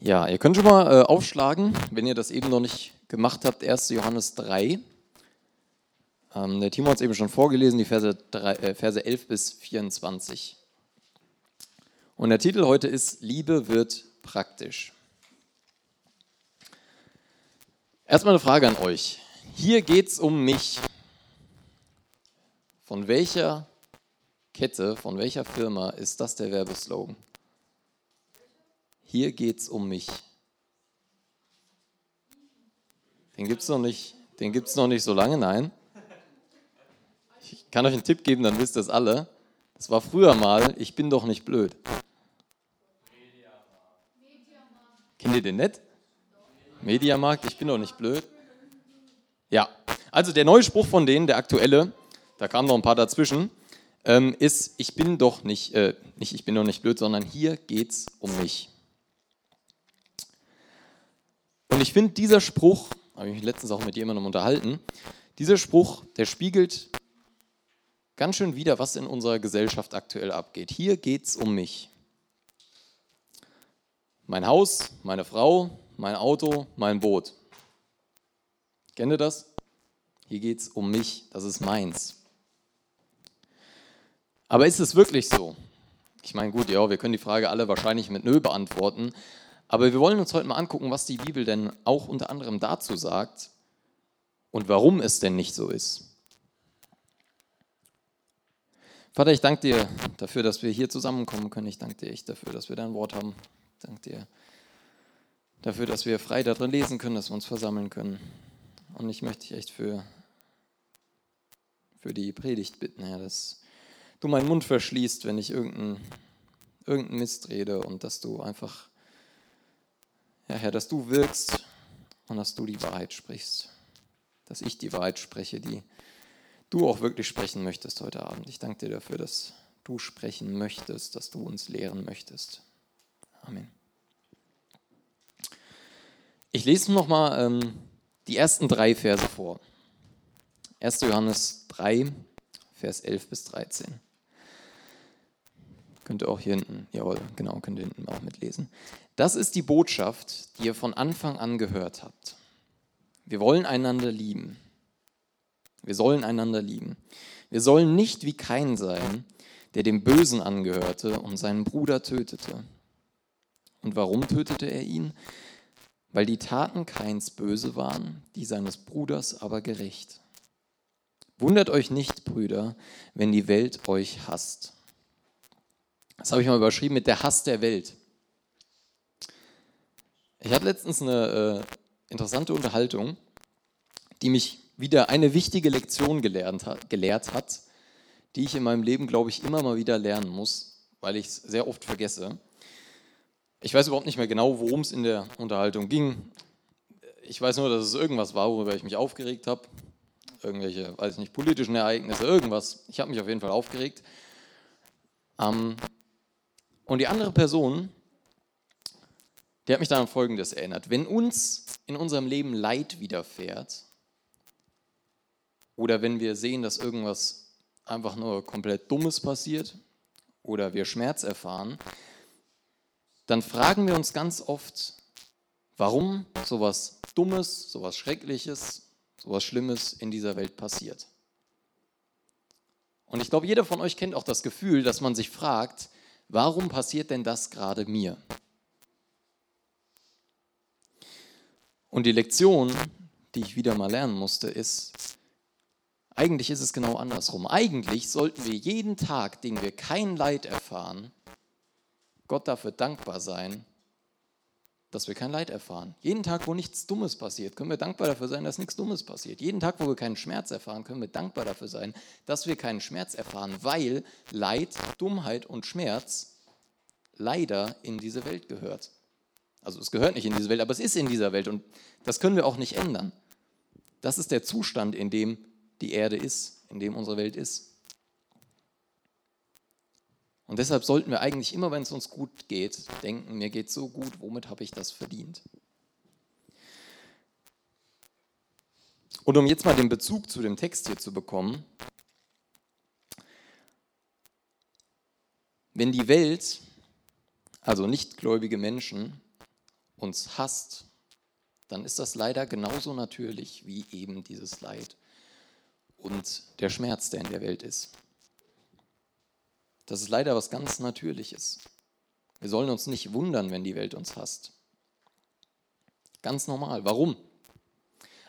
Ja, ihr könnt schon mal äh, aufschlagen, wenn ihr das eben noch nicht gemacht habt, 1. Johannes 3. Ähm, der Timo hat es eben schon vorgelesen, die Verse, 3, äh, Verse 11 bis 24. Und der Titel heute ist Liebe wird praktisch. Erstmal eine Frage an euch. Hier geht es um mich. Von welcher Kette, von welcher Firma ist das der Werbeslogan? Hier geht's um mich. Den gibt es noch, nicht, noch nicht so lange, nein. Ich kann euch einen Tipp geben, dann wisst ihr es alle. Das war früher mal, ich bin doch nicht blöd. Kennt ihr den nicht? Mediamarkt, ich bin doch nicht blöd. Ja, also der neue Spruch von denen, der aktuelle, da kamen noch ein paar dazwischen, ähm, ist, ich bin doch nicht, äh, nicht, ich bin doch nicht blöd, sondern hier geht's um mich. Und ich finde, dieser Spruch, habe ich mich letztens auch mit jemandem unterhalten, dieser Spruch, der spiegelt ganz schön wider, was in unserer Gesellschaft aktuell abgeht. Hier geht es um mich. Mein Haus, meine Frau, mein Auto, mein Boot. Kennt ihr das? Hier geht es um mich, das ist meins. Aber ist es wirklich so? Ich meine, gut, ja, wir können die Frage alle wahrscheinlich mit Nö beantworten, aber wir wollen uns heute mal angucken, was die Bibel denn auch unter anderem dazu sagt und warum es denn nicht so ist. Vater, ich danke dir dafür, dass wir hier zusammenkommen können. Ich danke dir echt dafür, dass wir dein Wort haben. Ich danke dir dafür, dass wir frei darin lesen können, dass wir uns versammeln können. Und ich möchte dich echt für, für die Predigt bitten, Herr, dass du meinen Mund verschließt, wenn ich irgendeinen irgendein Mist rede und dass du einfach ja, Herr, dass du wirkst und dass du die Wahrheit sprichst. Dass ich die Wahrheit spreche, die du auch wirklich sprechen möchtest heute Abend. Ich danke dir dafür, dass du sprechen möchtest, dass du uns lehren möchtest. Amen. Ich lese nochmal ähm, die ersten drei Verse vor. 1. Johannes 3, Vers 11 bis 13. Könnt ihr auch hier hinten, jawohl, genau, könnt ihr hinten auch mitlesen. Das ist die Botschaft, die ihr von Anfang an gehört habt. Wir wollen einander lieben. Wir sollen einander lieben. Wir sollen nicht wie Kain sein, der dem Bösen angehörte und seinen Bruder tötete. Und warum tötete er ihn? Weil die Taten Kains böse waren, die seines Bruders aber gerecht. Wundert euch nicht, Brüder, wenn die Welt euch hasst. Das habe ich mal überschrieben mit der Hass der Welt. Ich hatte letztens eine äh, interessante Unterhaltung, die mich wieder eine wichtige Lektion gelernt hat, gelehrt hat, die ich in meinem Leben, glaube ich, immer mal wieder lernen muss, weil ich es sehr oft vergesse. Ich weiß überhaupt nicht mehr genau, worum es in der Unterhaltung ging. Ich weiß nur, dass es irgendwas war, worüber ich mich aufgeregt habe. Irgendwelche, weiß ich nicht, politischen Ereignisse, irgendwas. Ich habe mich auf jeden Fall aufgeregt. Ähm, und die andere Person, die hat mich dann an Folgendes erinnert. Wenn uns in unserem Leben Leid widerfährt oder wenn wir sehen, dass irgendwas einfach nur komplett Dummes passiert oder wir Schmerz erfahren, dann fragen wir uns ganz oft, warum sowas Dummes, sowas Schreckliches, sowas Schlimmes in dieser Welt passiert. Und ich glaube, jeder von euch kennt auch das Gefühl, dass man sich fragt, Warum passiert denn das gerade mir? Und die Lektion, die ich wieder mal lernen musste, ist, eigentlich ist es genau andersrum. Eigentlich sollten wir jeden Tag, den wir kein Leid erfahren, Gott dafür dankbar sein, dass wir kein Leid erfahren. Jeden Tag, wo nichts Dummes passiert, können wir dankbar dafür sein, dass nichts Dummes passiert. Jeden Tag, wo wir keinen Schmerz erfahren, können wir dankbar dafür sein, dass wir keinen Schmerz erfahren, weil Leid, Dummheit und Schmerz leider in diese Welt gehört. Also es gehört nicht in diese Welt, aber es ist in dieser Welt und das können wir auch nicht ändern. Das ist der Zustand, in dem die Erde ist, in dem unsere Welt ist. Und deshalb sollten wir eigentlich immer, wenn es uns gut geht, denken, mir geht so gut, womit habe ich das verdient? Und um jetzt mal den Bezug zu dem Text hier zu bekommen, wenn die Welt, also nichtgläubige Menschen, uns hasst, dann ist das leider genauso natürlich wie eben dieses Leid und der Schmerz, der in der Welt ist. Das ist leider was ganz Natürliches. Wir sollen uns nicht wundern, wenn die Welt uns hasst. Ganz normal. Warum?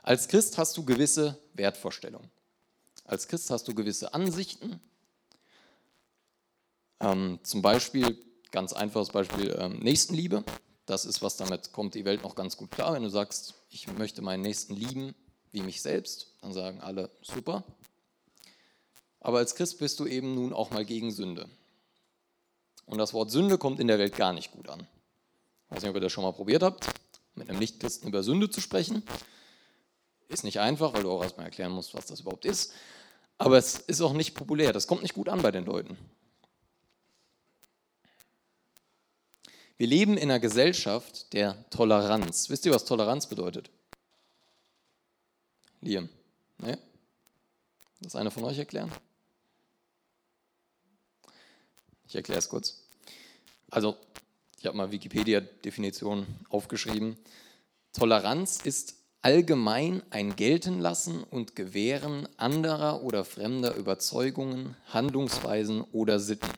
Als Christ hast du gewisse Wertvorstellungen. Als Christ hast du gewisse Ansichten. Ähm, zum Beispiel, ganz einfaches Beispiel, ähm, Nächstenliebe. Das ist was, damit kommt die Welt noch ganz gut klar. Wenn du sagst, ich möchte meinen Nächsten lieben wie mich selbst, dann sagen alle, super. Aber als Christ bist du eben nun auch mal gegen Sünde. Und das Wort Sünde kommt in der Welt gar nicht gut an. Ich weiß nicht, ob ihr das schon mal probiert habt, mit einem Nichtchristen über Sünde zu sprechen. Ist nicht einfach, weil du auch erstmal erklären musst, was das überhaupt ist. Aber es ist auch nicht populär. Das kommt nicht gut an bei den Leuten. Wir leben in einer Gesellschaft der Toleranz. Wisst ihr, was Toleranz bedeutet? Liam. Ne? Das einer von euch erklären? Ich erkläre es kurz. Also, ich habe mal Wikipedia-Definition aufgeschrieben. Toleranz ist allgemein ein Geltenlassen und Gewähren anderer oder fremder Überzeugungen, Handlungsweisen oder Sitten.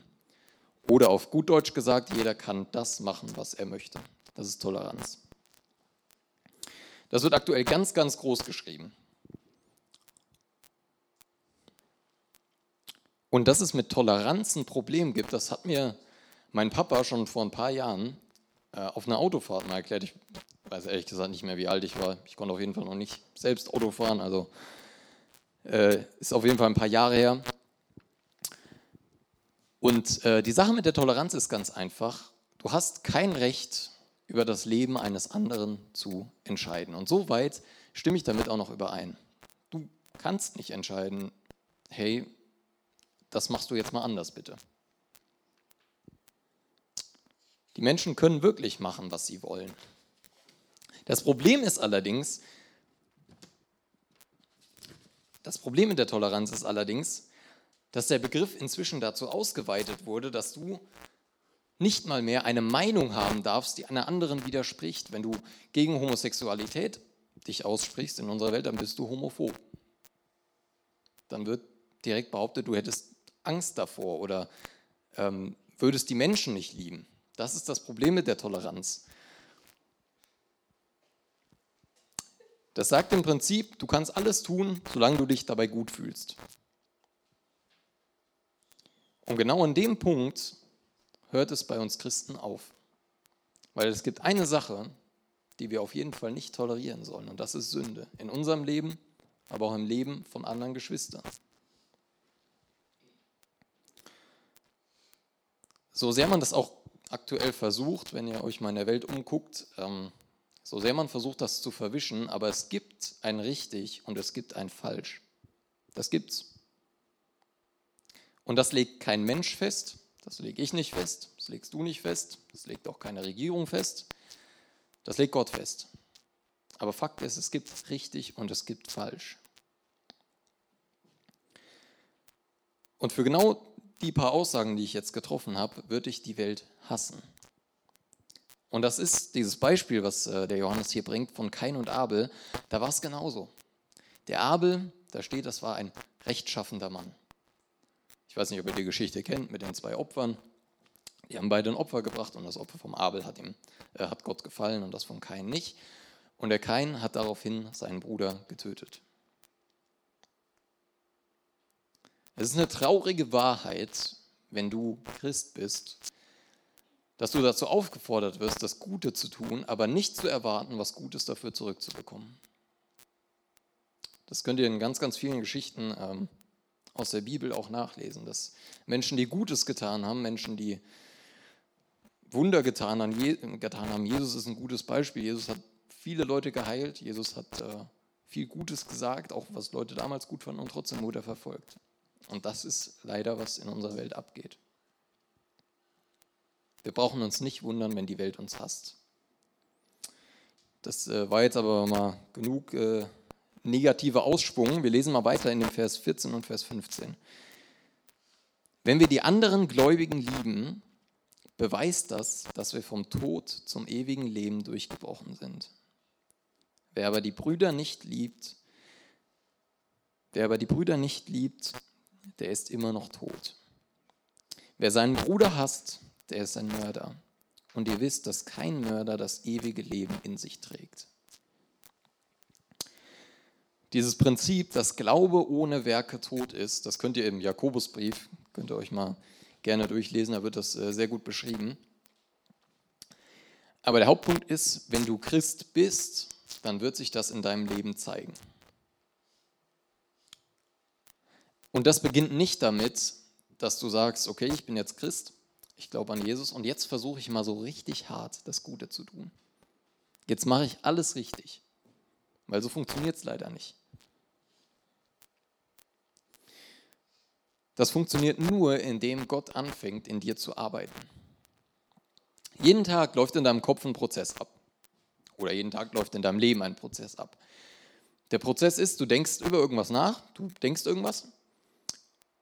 Oder auf gut Deutsch gesagt, jeder kann das machen, was er möchte. Das ist Toleranz. Das wird aktuell ganz, ganz groß geschrieben. Und dass es mit Toleranz ein Problem gibt, das hat mir mein Papa schon vor ein paar Jahren äh, auf einer Autofahrt mal erklärt. Ich weiß ehrlich gesagt nicht mehr, wie alt ich war. Ich konnte auf jeden Fall noch nicht selbst Auto fahren, also äh, ist auf jeden Fall ein paar Jahre her. Und äh, die Sache mit der Toleranz ist ganz einfach. Du hast kein Recht, über das Leben eines anderen zu entscheiden. Und soweit stimme ich damit auch noch überein. Du kannst nicht entscheiden, hey, das machst du jetzt mal anders bitte. Die Menschen können wirklich machen, was sie wollen. Das Problem ist allerdings, das Problem mit der Toleranz ist allerdings, dass der Begriff inzwischen dazu ausgeweitet wurde, dass du nicht mal mehr eine Meinung haben darfst, die einer anderen widerspricht. Wenn du gegen Homosexualität dich aussprichst in unserer Welt, dann bist du homophob. Dann wird direkt behauptet, du hättest Angst davor oder ähm, würdest die Menschen nicht lieben. Das ist das Problem mit der Toleranz. Das sagt im Prinzip, du kannst alles tun, solange du dich dabei gut fühlst. Und genau an dem Punkt hört es bei uns Christen auf. Weil es gibt eine Sache, die wir auf jeden Fall nicht tolerieren sollen, und das ist Sünde. In unserem Leben, aber auch im Leben von anderen Geschwistern. So sehr man das auch aktuell versucht, wenn ihr euch mal in der Welt umguckt, ähm, so sehr man versucht, das zu verwischen, aber es gibt ein richtig und es gibt ein falsch. Das gibt's. Und das legt kein Mensch fest, das lege ich nicht fest, das legst du nicht fest, das legt auch keine Regierung fest, das legt Gott fest. Aber Fakt ist, es gibt richtig und es gibt falsch. Und für genau die paar Aussagen, die ich jetzt getroffen habe, würde ich die Welt hassen. Und das ist dieses Beispiel, was äh, der Johannes hier bringt, von Kain und Abel. Da war es genauso. Der Abel, da steht, das war ein rechtschaffender Mann. Ich weiß nicht, ob ihr die Geschichte kennt mit den zwei Opfern. Die haben beide ein Opfer gebracht und das Opfer vom Abel hat, ihm, äh, hat Gott gefallen und das von Kain nicht. Und der Kain hat daraufhin seinen Bruder getötet. Es ist eine traurige Wahrheit, wenn du Christ bist, dass du dazu aufgefordert wirst, das Gute zu tun, aber nicht zu erwarten, was Gutes dafür zurückzubekommen. Das könnt ihr in ganz, ganz vielen Geschichten ähm, aus der Bibel auch nachlesen, dass Menschen, die Gutes getan haben, Menschen, die Wunder getan haben, Jesus ist ein gutes Beispiel. Jesus hat viele Leute geheilt, Jesus hat äh, viel Gutes gesagt, auch was Leute damals gut fanden und trotzdem wurde er verfolgt. Und das ist leider, was in unserer Welt abgeht. Wir brauchen uns nicht wundern, wenn die Welt uns hasst. Das äh, war jetzt aber mal genug äh, negativer Ausschwung. Wir lesen mal weiter in dem Vers 14 und Vers 15. Wenn wir die anderen Gläubigen lieben, beweist das, dass wir vom Tod zum ewigen Leben durchgebrochen sind. Wer aber die Brüder nicht liebt, wer aber die Brüder nicht liebt, der ist immer noch tot. Wer seinen Bruder hasst, der ist ein Mörder. Und ihr wisst, dass kein Mörder das ewige Leben in sich trägt. Dieses Prinzip, dass Glaube ohne Werke tot ist, das könnt ihr im Jakobusbrief, könnt ihr euch mal gerne durchlesen, da wird das äh, sehr gut beschrieben. Aber der Hauptpunkt ist, wenn du Christ bist, dann wird sich das in deinem Leben zeigen. Und das beginnt nicht damit, dass du sagst, okay, ich bin jetzt Christ, ich glaube an Jesus und jetzt versuche ich mal so richtig hart das Gute zu tun. Jetzt mache ich alles richtig, weil so funktioniert es leider nicht. Das funktioniert nur, indem Gott anfängt, in dir zu arbeiten. Jeden Tag läuft in deinem Kopf ein Prozess ab. Oder jeden Tag läuft in deinem Leben ein Prozess ab. Der Prozess ist, du denkst über irgendwas nach, du denkst irgendwas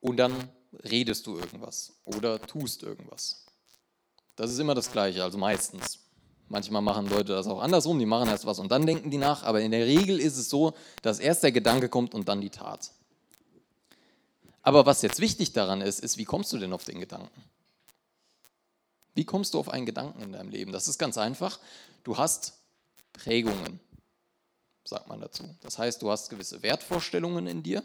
und dann redest du irgendwas oder tust irgendwas. Das ist immer das Gleiche, also meistens. Manchmal machen Leute das auch andersrum, die machen erst was und dann denken die nach, aber in der Regel ist es so, dass erst der Gedanke kommt und dann die Tat. Aber was jetzt wichtig daran ist, ist, wie kommst du denn auf den Gedanken? Wie kommst du auf einen Gedanken in deinem Leben? Das ist ganz einfach. Du hast Prägungen, sagt man dazu. Das heißt, du hast gewisse Wertvorstellungen in dir,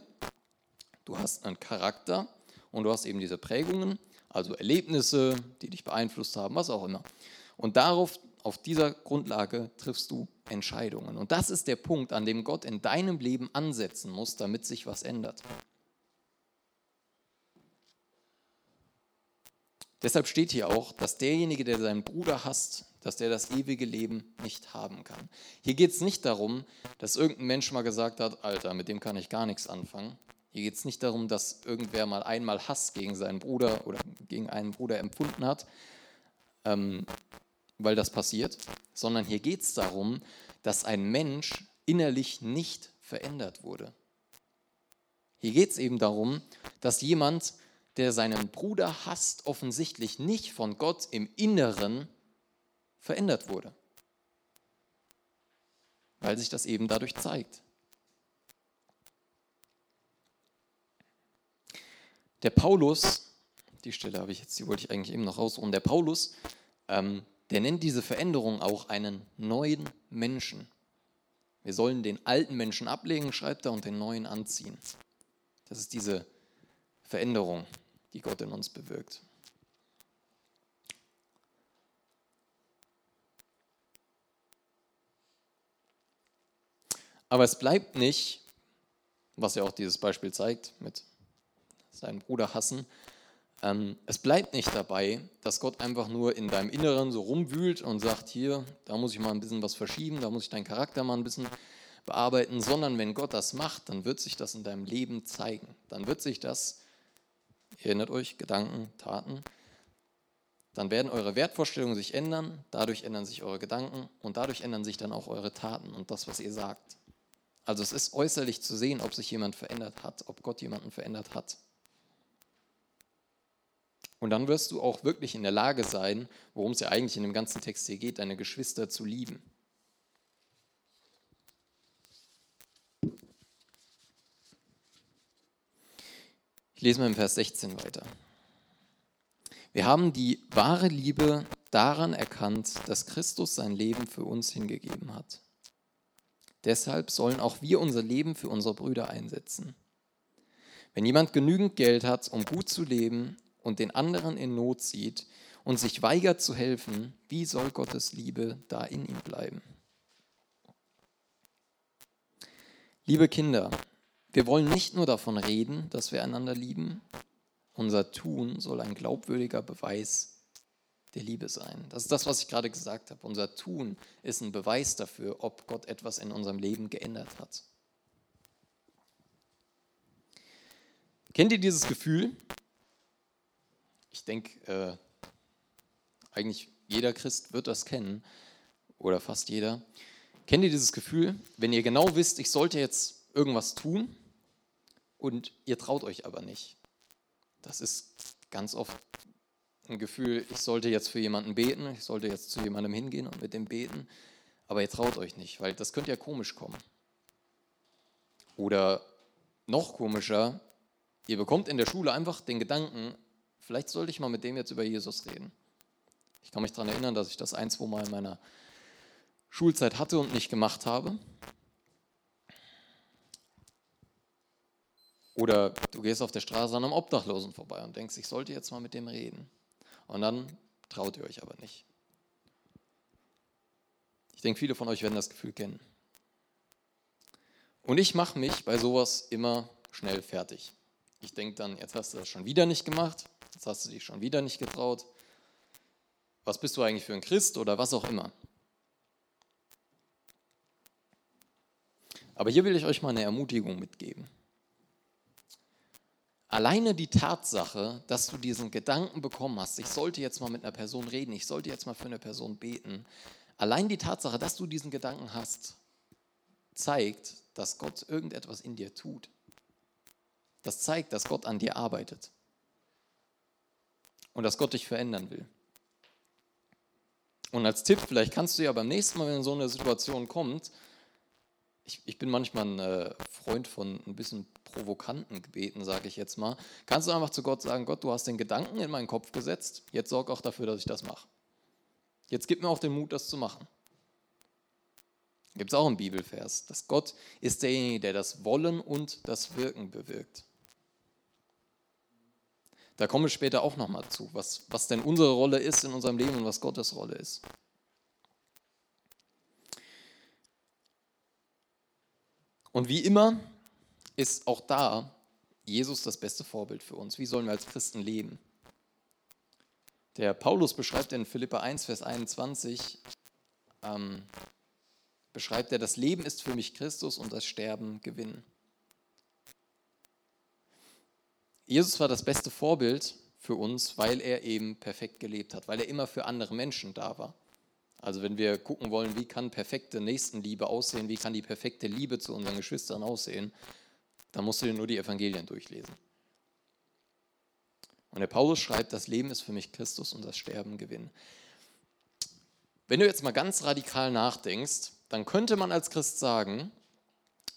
du hast einen Charakter und du hast eben diese Prägungen, also Erlebnisse, die dich beeinflusst haben, was auch immer. Und darauf, auf dieser Grundlage triffst du Entscheidungen. Und das ist der Punkt, an dem Gott in deinem Leben ansetzen muss, damit sich was ändert. Deshalb steht hier auch, dass derjenige, der seinen Bruder hasst, dass der das ewige Leben nicht haben kann. Hier geht es nicht darum, dass irgendein Mensch mal gesagt hat, Alter, mit dem kann ich gar nichts anfangen. Hier geht es nicht darum, dass irgendwer mal einmal Hass gegen seinen Bruder oder gegen einen Bruder empfunden hat, ähm, weil das passiert, sondern hier geht es darum, dass ein Mensch innerlich nicht verändert wurde. Hier geht es eben darum, dass jemand der seinen Bruder hasst, offensichtlich nicht von Gott im Inneren verändert wurde. Weil sich das eben dadurch zeigt. Der Paulus, die Stelle habe ich jetzt, die wollte ich eigentlich eben noch rausholen. Der Paulus, ähm, der nennt diese Veränderung auch einen neuen Menschen. Wir sollen den alten Menschen ablegen, schreibt er, und den neuen anziehen. Das ist diese Veränderung die Gott in uns bewirkt. Aber es bleibt nicht, was ja auch dieses Beispiel zeigt, mit seinem Bruder hassen, ähm, es bleibt nicht dabei, dass Gott einfach nur in deinem Inneren so rumwühlt und sagt, hier, da muss ich mal ein bisschen was verschieben, da muss ich deinen Charakter mal ein bisschen bearbeiten, sondern wenn Gott das macht, dann wird sich das in deinem Leben zeigen. Dann wird sich das erinnert euch, Gedanken, Taten, dann werden eure Wertvorstellungen sich ändern, dadurch ändern sich eure Gedanken und dadurch ändern sich dann auch eure Taten und das, was ihr sagt. Also es ist äußerlich zu sehen, ob sich jemand verändert hat, ob Gott jemanden verändert hat. Und dann wirst du auch wirklich in der Lage sein, worum es ja eigentlich in dem ganzen Text hier geht, deine Geschwister zu lieben. lese mal im Vers 16 weiter. Wir haben die wahre Liebe daran erkannt, dass Christus sein Leben für uns hingegeben hat. Deshalb sollen auch wir unser Leben für unsere Brüder einsetzen. Wenn jemand genügend Geld hat, um gut zu leben und den anderen in Not sieht und sich weigert zu helfen, wie soll Gottes Liebe da in ihm bleiben? Liebe Kinder, wir wollen nicht nur davon reden, dass wir einander lieben, unser Tun soll ein glaubwürdiger Beweis der Liebe sein. Das ist das, was ich gerade gesagt habe. Unser Tun ist ein Beweis dafür, ob Gott etwas in unserem Leben geändert hat. Kennt ihr dieses Gefühl? Ich denke, äh, eigentlich jeder Christ wird das kennen oder fast jeder. Kennt ihr dieses Gefühl, wenn ihr genau wisst, ich sollte jetzt irgendwas tun und ihr traut euch aber nicht. Das ist ganz oft ein Gefühl, ich sollte jetzt für jemanden beten, ich sollte jetzt zu jemandem hingehen und mit dem beten, aber ihr traut euch nicht, weil das könnte ja komisch kommen. Oder noch komischer, ihr bekommt in der Schule einfach den Gedanken, vielleicht sollte ich mal mit dem jetzt über Jesus reden. Ich kann mich daran erinnern, dass ich das ein, zwei Mal in meiner Schulzeit hatte und nicht gemacht habe. Oder du gehst auf der Straße an einem Obdachlosen vorbei und denkst, ich sollte jetzt mal mit dem reden. Und dann traut ihr euch aber nicht. Ich denke, viele von euch werden das Gefühl kennen. Und ich mache mich bei sowas immer schnell fertig. Ich denke dann, jetzt hast du das schon wieder nicht gemacht, jetzt hast du dich schon wieder nicht getraut. Was bist du eigentlich für ein Christ oder was auch immer? Aber hier will ich euch mal eine Ermutigung mitgeben. Alleine die Tatsache, dass du diesen Gedanken bekommen hast, ich sollte jetzt mal mit einer Person reden, ich sollte jetzt mal für eine Person beten, allein die Tatsache, dass du diesen Gedanken hast, zeigt, dass Gott irgendetwas in dir tut. Das zeigt, dass Gott an dir arbeitet und dass Gott dich verändern will. Und als Tipp, vielleicht kannst du ja beim nächsten Mal, wenn so eine Situation kommt, ich, ich bin manchmal ein äh, Freund von ein bisschen provokanten Gebeten, sage ich jetzt mal. Kannst du einfach zu Gott sagen, Gott, du hast den Gedanken in meinen Kopf gesetzt, jetzt sorg auch dafür, dass ich das mache. Jetzt gib mir auch den Mut, das zu machen. Gibt es auch einen Bibelvers, dass Gott ist derjenige, der das Wollen und das Wirken bewirkt. Da komme ich später auch nochmal zu, was, was denn unsere Rolle ist in unserem Leben und was Gottes Rolle ist. Und wie immer ist auch da Jesus das beste Vorbild für uns. Wie sollen wir als Christen leben? Der Paulus beschreibt in Philippa 1, Vers 21, ähm, beschreibt er, das Leben ist für mich Christus und das Sterben Gewinn. Jesus war das beste Vorbild für uns, weil er eben perfekt gelebt hat, weil er immer für andere Menschen da war. Also wenn wir gucken wollen, wie kann perfekte Nächstenliebe aussehen, wie kann die perfekte Liebe zu unseren Geschwistern aussehen, dann musst du dir nur die Evangelien durchlesen. Und der Paulus schreibt, das Leben ist für mich Christus und das Sterben Gewinn. Wenn du jetzt mal ganz radikal nachdenkst, dann könnte man als Christ sagen,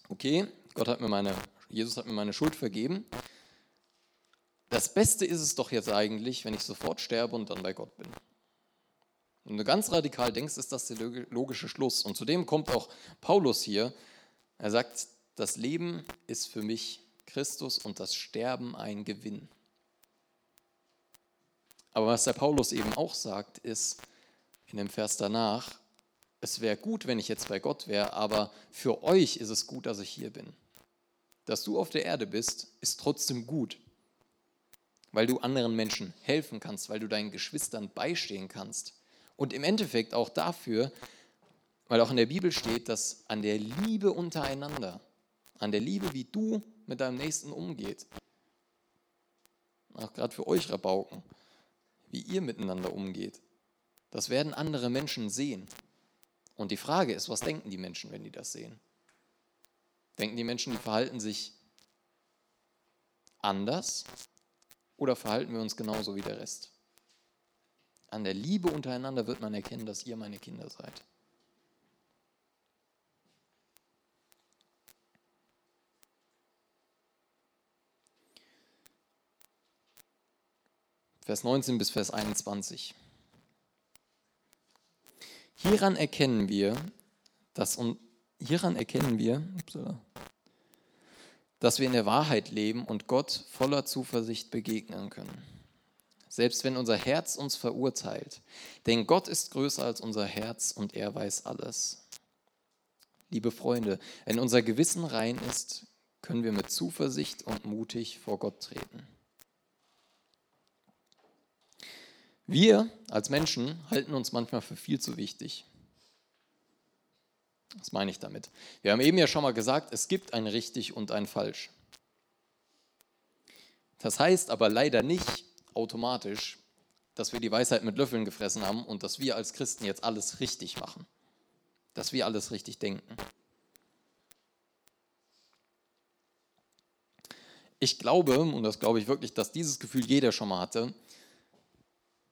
okay, Gott hat mir meine, Jesus hat mir meine Schuld vergeben. Das Beste ist es doch jetzt eigentlich, wenn ich sofort sterbe und dann bei Gott bin. Wenn du ganz radikal denkst, ist das der logische Schluss. Und zudem kommt auch Paulus hier. Er sagt, das Leben ist für mich Christus und das Sterben ein Gewinn. Aber was der Paulus eben auch sagt, ist in dem Vers danach, es wäre gut, wenn ich jetzt bei Gott wäre, aber für euch ist es gut, dass ich hier bin. Dass du auf der Erde bist, ist trotzdem gut, weil du anderen Menschen helfen kannst, weil du deinen Geschwistern beistehen kannst. Und im Endeffekt auch dafür, weil auch in der Bibel steht, dass an der Liebe untereinander, an der Liebe, wie du mit deinem Nächsten umgeht, auch gerade für euch Rabauken, wie ihr miteinander umgeht, das werden andere Menschen sehen. Und die Frage ist, was denken die Menschen, wenn die das sehen? Denken die Menschen, die verhalten sich anders oder verhalten wir uns genauso wie der Rest? An der Liebe untereinander wird man erkennen, dass ihr meine Kinder seid. Vers 19 bis Vers 21. Hieran erkennen wir, dass, hieran erkennen wir, dass wir in der Wahrheit leben und Gott voller Zuversicht begegnen können selbst wenn unser Herz uns verurteilt. Denn Gott ist größer als unser Herz und er weiß alles. Liebe Freunde, wenn unser Gewissen rein ist, können wir mit Zuversicht und mutig vor Gott treten. Wir als Menschen halten uns manchmal für viel zu wichtig. Was meine ich damit? Wir haben eben ja schon mal gesagt, es gibt ein richtig und ein falsch. Das heißt aber leider nicht, automatisch, dass wir die Weisheit mit Löffeln gefressen haben und dass wir als Christen jetzt alles richtig machen. Dass wir alles richtig denken. Ich glaube, und das glaube ich wirklich, dass dieses Gefühl jeder schon mal hatte,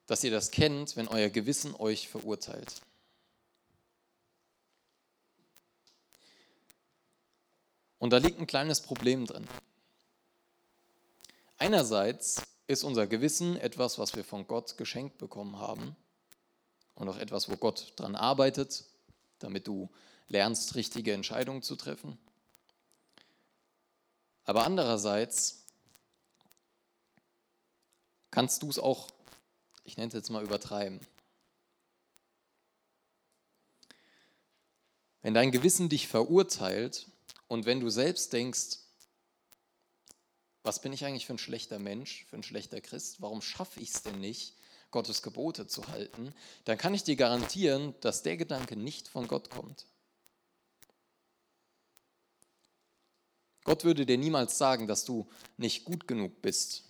dass ihr das kennt, wenn euer Gewissen euch verurteilt. Und da liegt ein kleines Problem drin. Einerseits ist unser Gewissen etwas, was wir von Gott geschenkt bekommen haben und auch etwas, wo Gott dran arbeitet, damit du lernst, richtige Entscheidungen zu treffen. Aber andererseits kannst du es auch, ich nenne es jetzt mal übertreiben. Wenn dein Gewissen dich verurteilt und wenn du selbst denkst, was bin ich eigentlich für ein schlechter Mensch, für ein schlechter Christ, warum schaffe ich es denn nicht, Gottes Gebote zu halten, dann kann ich dir garantieren, dass der Gedanke nicht von Gott kommt. Gott würde dir niemals sagen, dass du nicht gut genug bist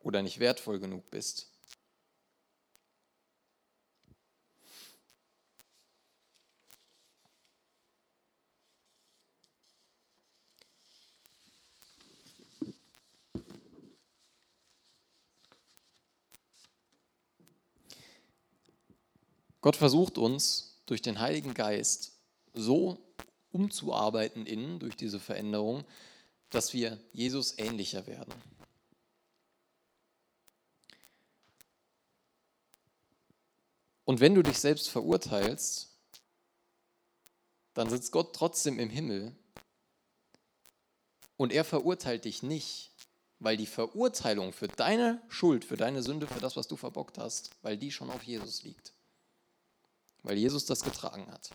oder nicht wertvoll genug bist. Gott versucht uns durch den Heiligen Geist so umzuarbeiten innen durch diese Veränderung, dass wir Jesus ähnlicher werden. Und wenn du dich selbst verurteilst, dann sitzt Gott trotzdem im Himmel und er verurteilt dich nicht, weil die Verurteilung für deine Schuld, für deine Sünde, für das, was du verbockt hast, weil die schon auf Jesus liegt. Weil Jesus das getragen hat.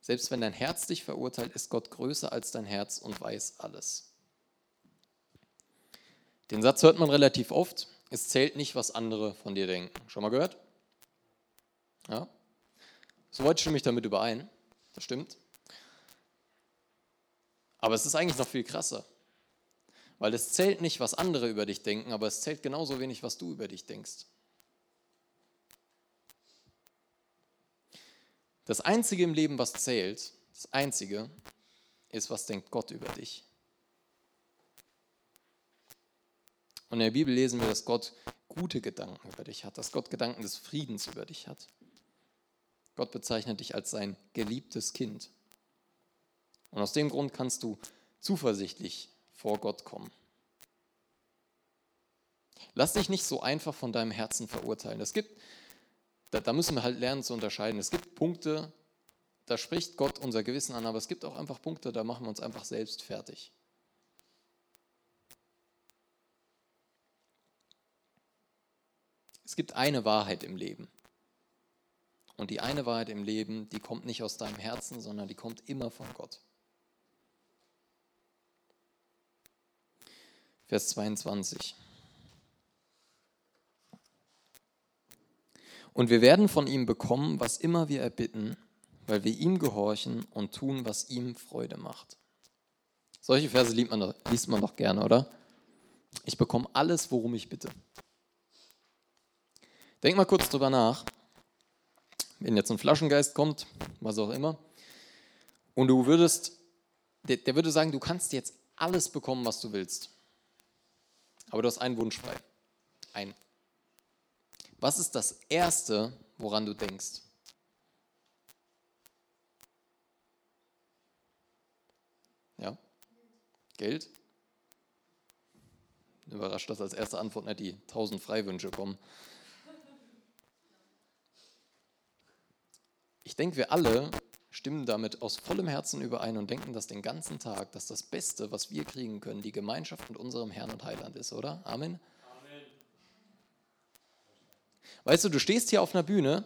Selbst wenn dein Herz dich verurteilt, ist Gott größer als dein Herz und weiß alles. Den Satz hört man relativ oft. Es zählt nicht, was andere von dir denken. Schon mal gehört? Ja? Soweit stimme ich damit überein. Das stimmt. Aber es ist eigentlich noch viel krasser. Weil es zählt nicht, was andere über dich denken, aber es zählt genauso wenig, was du über dich denkst. Das Einzige im Leben, was zählt, das Einzige, ist, was denkt Gott über dich. Und in der Bibel lesen wir, dass Gott gute Gedanken über dich hat, dass Gott Gedanken des Friedens über dich hat. Gott bezeichnet dich als sein geliebtes Kind. Und aus dem Grund kannst du zuversichtlich vor Gott kommen. Lass dich nicht so einfach von deinem Herzen verurteilen. Es gibt da, da müssen wir halt lernen zu unterscheiden. Es gibt Punkte, da spricht Gott unser Gewissen an, aber es gibt auch einfach Punkte, da machen wir uns einfach selbst fertig. Es gibt eine Wahrheit im Leben. Und die eine Wahrheit im Leben, die kommt nicht aus deinem Herzen, sondern die kommt immer von Gott. Vers 22. Und wir werden von ihm bekommen, was immer wir erbitten, weil wir ihm gehorchen und tun, was ihm Freude macht. Solche Verse liest man, liest man doch gerne, oder? Ich bekomme alles, worum ich bitte. Denk mal kurz drüber nach. Wenn jetzt ein Flaschengeist kommt, was auch immer, und du würdest, der, der würde sagen, du kannst jetzt alles bekommen, was du willst. Aber du hast einen Wunsch frei. Ein was ist das Erste, woran du denkst? Ja? Geld? Überrascht, dass als erste Antwort nicht die 1000 Freiwünsche kommen. Ich denke, wir alle stimmen damit aus vollem Herzen überein und denken das den ganzen Tag, dass das Beste, was wir kriegen können, die Gemeinschaft mit unserem Herrn und Heiland ist, oder? Amen. Weißt du, du stehst hier auf einer Bühne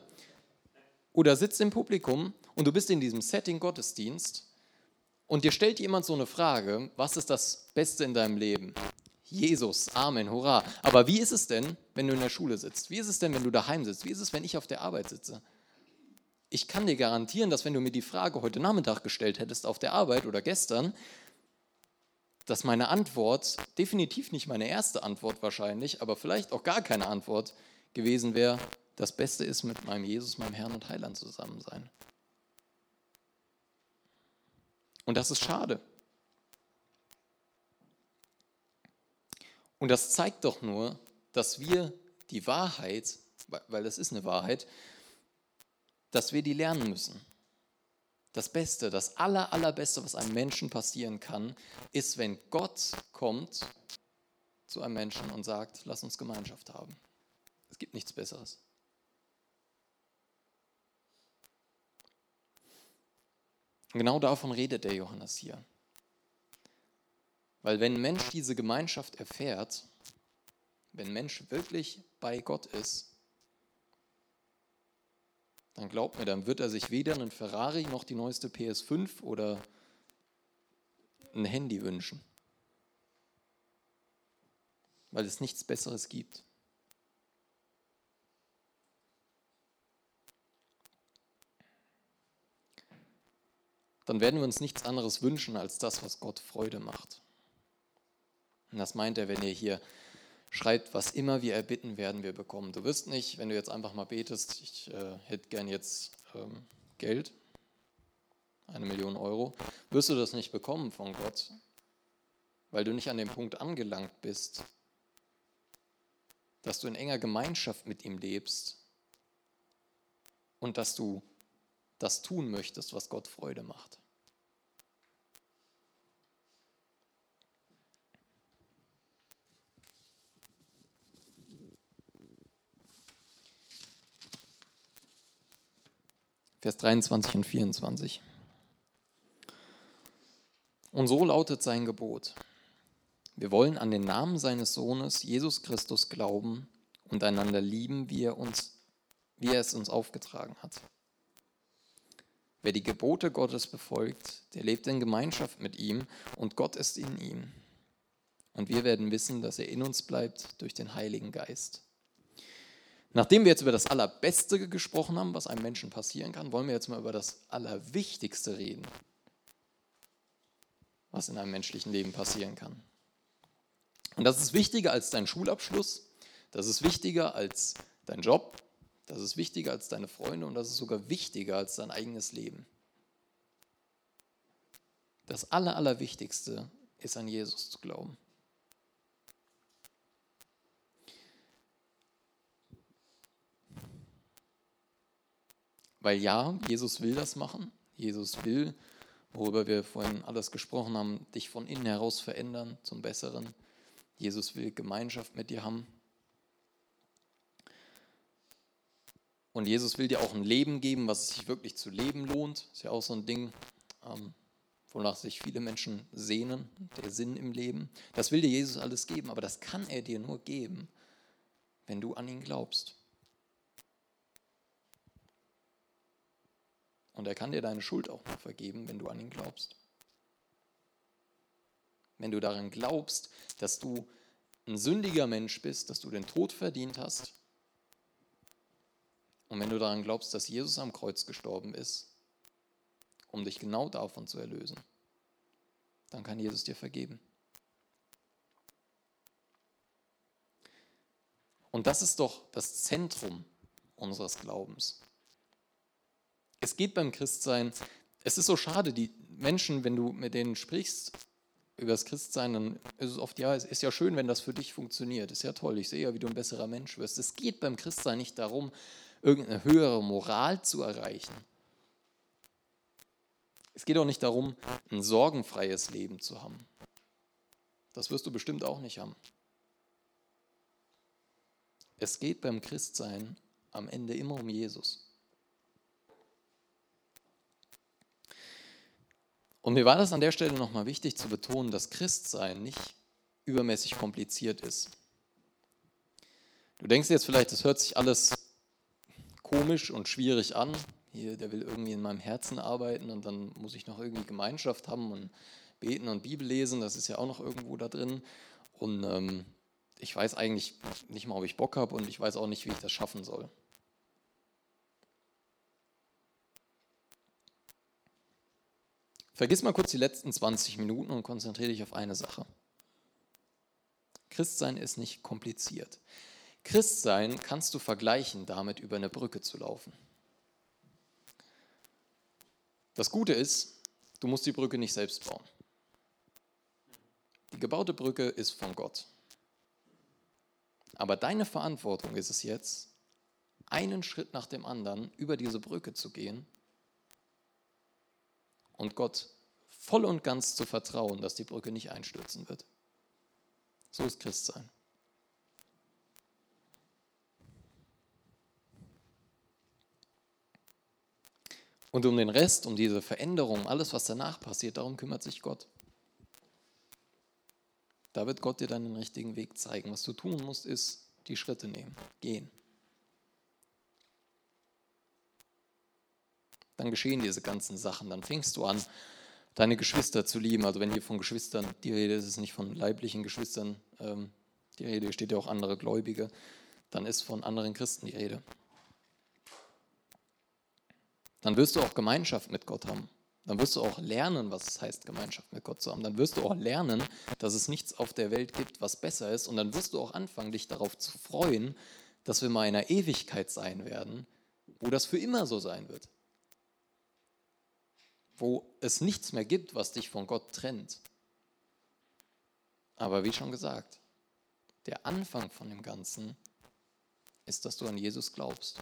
oder sitzt im Publikum und du bist in diesem Setting Gottesdienst und dir stellt jemand so eine Frage, was ist das Beste in deinem Leben? Jesus, Amen, Hurra. Aber wie ist es denn, wenn du in der Schule sitzt? Wie ist es denn, wenn du daheim sitzt? Wie ist es, wenn ich auf der Arbeit sitze? Ich kann dir garantieren, dass wenn du mir die Frage heute Nachmittag gestellt hättest auf der Arbeit oder gestern, dass meine Antwort definitiv nicht meine erste Antwort wahrscheinlich, aber vielleicht auch gar keine Antwort gewesen wäre, das Beste ist, mit meinem Jesus, meinem Herrn und Heiland zusammen sein. Und das ist schade. Und das zeigt doch nur, dass wir die Wahrheit, weil das ist eine Wahrheit, dass wir die lernen müssen. Das Beste, das aller, allerbeste, was einem Menschen passieren kann, ist, wenn Gott kommt zu einem Menschen und sagt, lass uns Gemeinschaft haben. Es gibt nichts Besseres. Und genau davon redet der Johannes hier. Weil wenn ein Mensch diese Gemeinschaft erfährt, wenn ein Mensch wirklich bei Gott ist, dann glaubt mir, dann wird er sich weder einen Ferrari noch die neueste PS5 oder ein Handy wünschen. Weil es nichts Besseres gibt. Dann werden wir uns nichts anderes wünschen als das, was Gott Freude macht. Und das meint er, wenn ihr hier schreibt, was immer wir erbitten, werden wir bekommen. Du wirst nicht, wenn du jetzt einfach mal betest, ich äh, hätte gern jetzt ähm, Geld, eine Million Euro, wirst du das nicht bekommen von Gott, weil du nicht an dem Punkt angelangt bist, dass du in enger Gemeinschaft mit ihm lebst und dass du das tun möchtest, was Gott Freude macht. Vers 23 und 24. Und so lautet sein Gebot. Wir wollen an den Namen seines Sohnes Jesus Christus glauben und einander lieben, wie er, uns, wie er es uns aufgetragen hat. Wer die Gebote Gottes befolgt, der lebt in Gemeinschaft mit ihm und Gott ist in ihm. Und wir werden wissen, dass er in uns bleibt durch den Heiligen Geist. Nachdem wir jetzt über das Allerbeste gesprochen haben, was einem Menschen passieren kann, wollen wir jetzt mal über das Allerwichtigste reden, was in einem menschlichen Leben passieren kann. Und das ist wichtiger als dein Schulabschluss, das ist wichtiger als dein Job, das ist wichtiger als deine Freunde und das ist sogar wichtiger als dein eigenes Leben. Das Aller, Allerwichtigste ist an Jesus zu glauben. Weil ja, Jesus will das machen. Jesus will, worüber wir vorhin alles gesprochen haben, dich von innen heraus verändern zum Besseren. Jesus will Gemeinschaft mit dir haben. Und Jesus will dir auch ein Leben geben, was sich wirklich zu leben lohnt. Ist ja auch so ein Ding, ähm, wonach sich viele Menschen sehnen, der Sinn im Leben. Das will dir Jesus alles geben, aber das kann er dir nur geben, wenn du an ihn glaubst. Und er kann dir deine Schuld auch noch vergeben, wenn du an ihn glaubst. Wenn du daran glaubst, dass du ein sündiger Mensch bist, dass du den Tod verdient hast. Und wenn du daran glaubst, dass Jesus am Kreuz gestorben ist, um dich genau davon zu erlösen, dann kann Jesus dir vergeben. Und das ist doch das Zentrum unseres Glaubens. Es geht beim Christsein, es ist so schade, die Menschen, wenn du mit denen sprichst über das Christsein, dann ist es oft, ja, es ist ja schön, wenn das für dich funktioniert. Ist ja toll, ich sehe ja, wie du ein besserer Mensch wirst. Es geht beim Christsein nicht darum, irgendeine höhere Moral zu erreichen. Es geht auch nicht darum, ein sorgenfreies Leben zu haben. Das wirst du bestimmt auch nicht haben. Es geht beim Christsein am Ende immer um Jesus. Und mir war das an der Stelle nochmal wichtig zu betonen, dass Christsein nicht übermäßig kompliziert ist. Du denkst jetzt vielleicht, das hört sich alles komisch und schwierig an. Hier, der will irgendwie in meinem Herzen arbeiten und dann muss ich noch irgendwie Gemeinschaft haben und beten und Bibel lesen, das ist ja auch noch irgendwo da drin. Und ähm, ich weiß eigentlich nicht mal, ob ich Bock habe und ich weiß auch nicht, wie ich das schaffen soll. Vergiss mal kurz die letzten 20 Minuten und konzentriere dich auf eine Sache. Christsein ist nicht kompliziert. Christsein kannst du vergleichen damit, über eine Brücke zu laufen. Das Gute ist, du musst die Brücke nicht selbst bauen. Die gebaute Brücke ist von Gott. Aber deine Verantwortung ist es jetzt, einen Schritt nach dem anderen über diese Brücke zu gehen und Gott voll und ganz zu vertrauen, dass die Brücke nicht einstürzen wird. So ist Christsein. Und um den Rest, um diese Veränderung, alles, was danach passiert, darum kümmert sich Gott. Da wird Gott dir dann den richtigen Weg zeigen. Was du tun musst, ist die Schritte nehmen, gehen. Dann geschehen diese ganzen Sachen. Dann fängst du an, deine Geschwister zu lieben. Also wenn hier von Geschwistern die Rede ist, ist es nicht von leiblichen Geschwistern ähm, die Rede, steht ja auch andere Gläubige, dann ist von anderen Christen die Rede dann wirst du auch Gemeinschaft mit Gott haben. Dann wirst du auch lernen, was es heißt, Gemeinschaft mit Gott zu haben. Dann wirst du auch lernen, dass es nichts auf der Welt gibt, was besser ist. Und dann wirst du auch anfangen, dich darauf zu freuen, dass wir mal in einer Ewigkeit sein werden, wo das für immer so sein wird. Wo es nichts mehr gibt, was dich von Gott trennt. Aber wie schon gesagt, der Anfang von dem Ganzen ist, dass du an Jesus glaubst.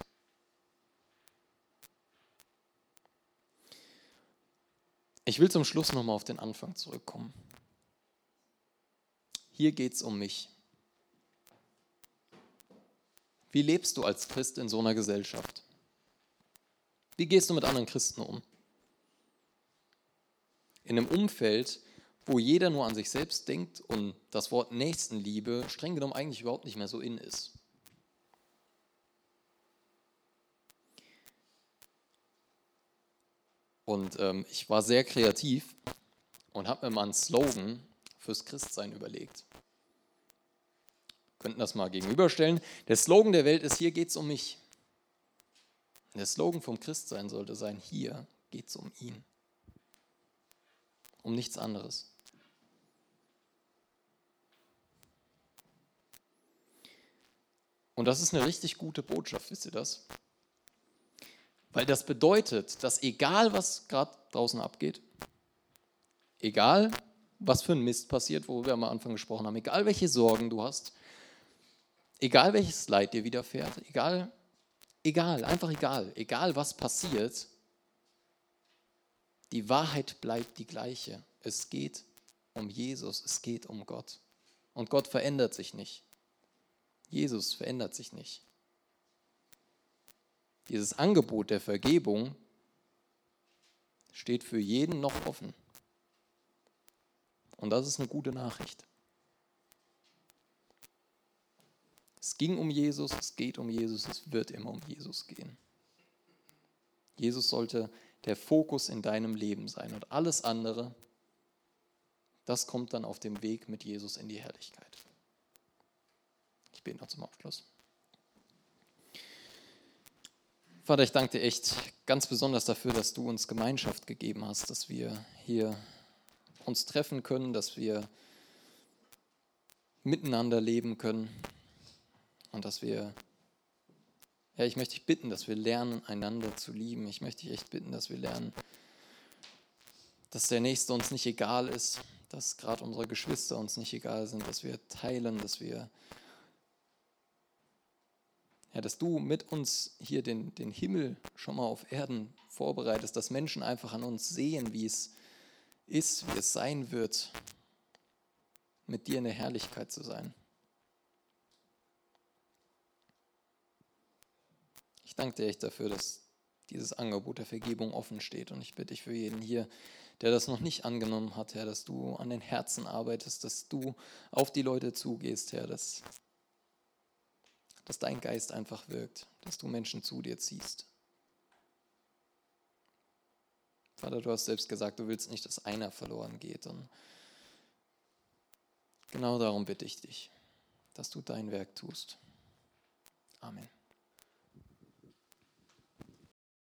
Ich will zum Schluss nochmal auf den Anfang zurückkommen. Hier geht es um mich. Wie lebst du als Christ in so einer Gesellschaft? Wie gehst du mit anderen Christen um? In einem Umfeld, wo jeder nur an sich selbst denkt und das Wort Nächstenliebe streng genommen eigentlich überhaupt nicht mehr so in ist. Und ähm, ich war sehr kreativ und habe mir mal einen Slogan fürs Christsein überlegt. Könnten das mal gegenüberstellen. Der Slogan der Welt ist, hier geht es um mich. Der Slogan vom Christsein sollte sein, hier geht es um ihn. Um nichts anderes. Und das ist eine richtig gute Botschaft, wisst ihr das? Weil das bedeutet, dass egal was gerade draußen abgeht, egal was für ein Mist passiert, wo wir am Anfang gesprochen haben, egal welche Sorgen du hast, egal welches Leid dir widerfährt, egal, egal, einfach egal, egal was passiert, die Wahrheit bleibt die gleiche. Es geht um Jesus, es geht um Gott. Und Gott verändert sich nicht. Jesus verändert sich nicht dieses Angebot der Vergebung steht für jeden noch offen. Und das ist eine gute Nachricht. Es ging um Jesus, es geht um Jesus, es wird immer um Jesus gehen. Jesus sollte der Fokus in deinem Leben sein und alles andere, das kommt dann auf dem Weg mit Jesus in die Herrlichkeit. Ich bete noch zum Abschluss. Vater, ich danke dir echt ganz besonders dafür, dass du uns Gemeinschaft gegeben hast, dass wir hier uns treffen können, dass wir miteinander leben können und dass wir, ja, ich möchte dich bitten, dass wir lernen, einander zu lieben. Ich möchte dich echt bitten, dass wir lernen, dass der Nächste uns nicht egal ist, dass gerade unsere Geschwister uns nicht egal sind, dass wir teilen, dass wir ja, dass du mit uns hier den, den Himmel schon mal auf Erden vorbereitest, dass Menschen einfach an uns sehen, wie es ist, wie es sein wird, mit dir in der Herrlichkeit zu sein. Ich danke dir echt dafür, dass dieses Angebot der Vergebung offen steht. Und ich bitte dich für jeden hier, der das noch nicht angenommen hat, Herr, dass du an den Herzen arbeitest, dass du auf die Leute zugehst, Herr, dass dass dein Geist einfach wirkt, dass du Menschen zu dir ziehst. Vater, du hast selbst gesagt, du willst nicht, dass einer verloren geht. Und genau darum bitte ich dich, dass du dein Werk tust. Amen.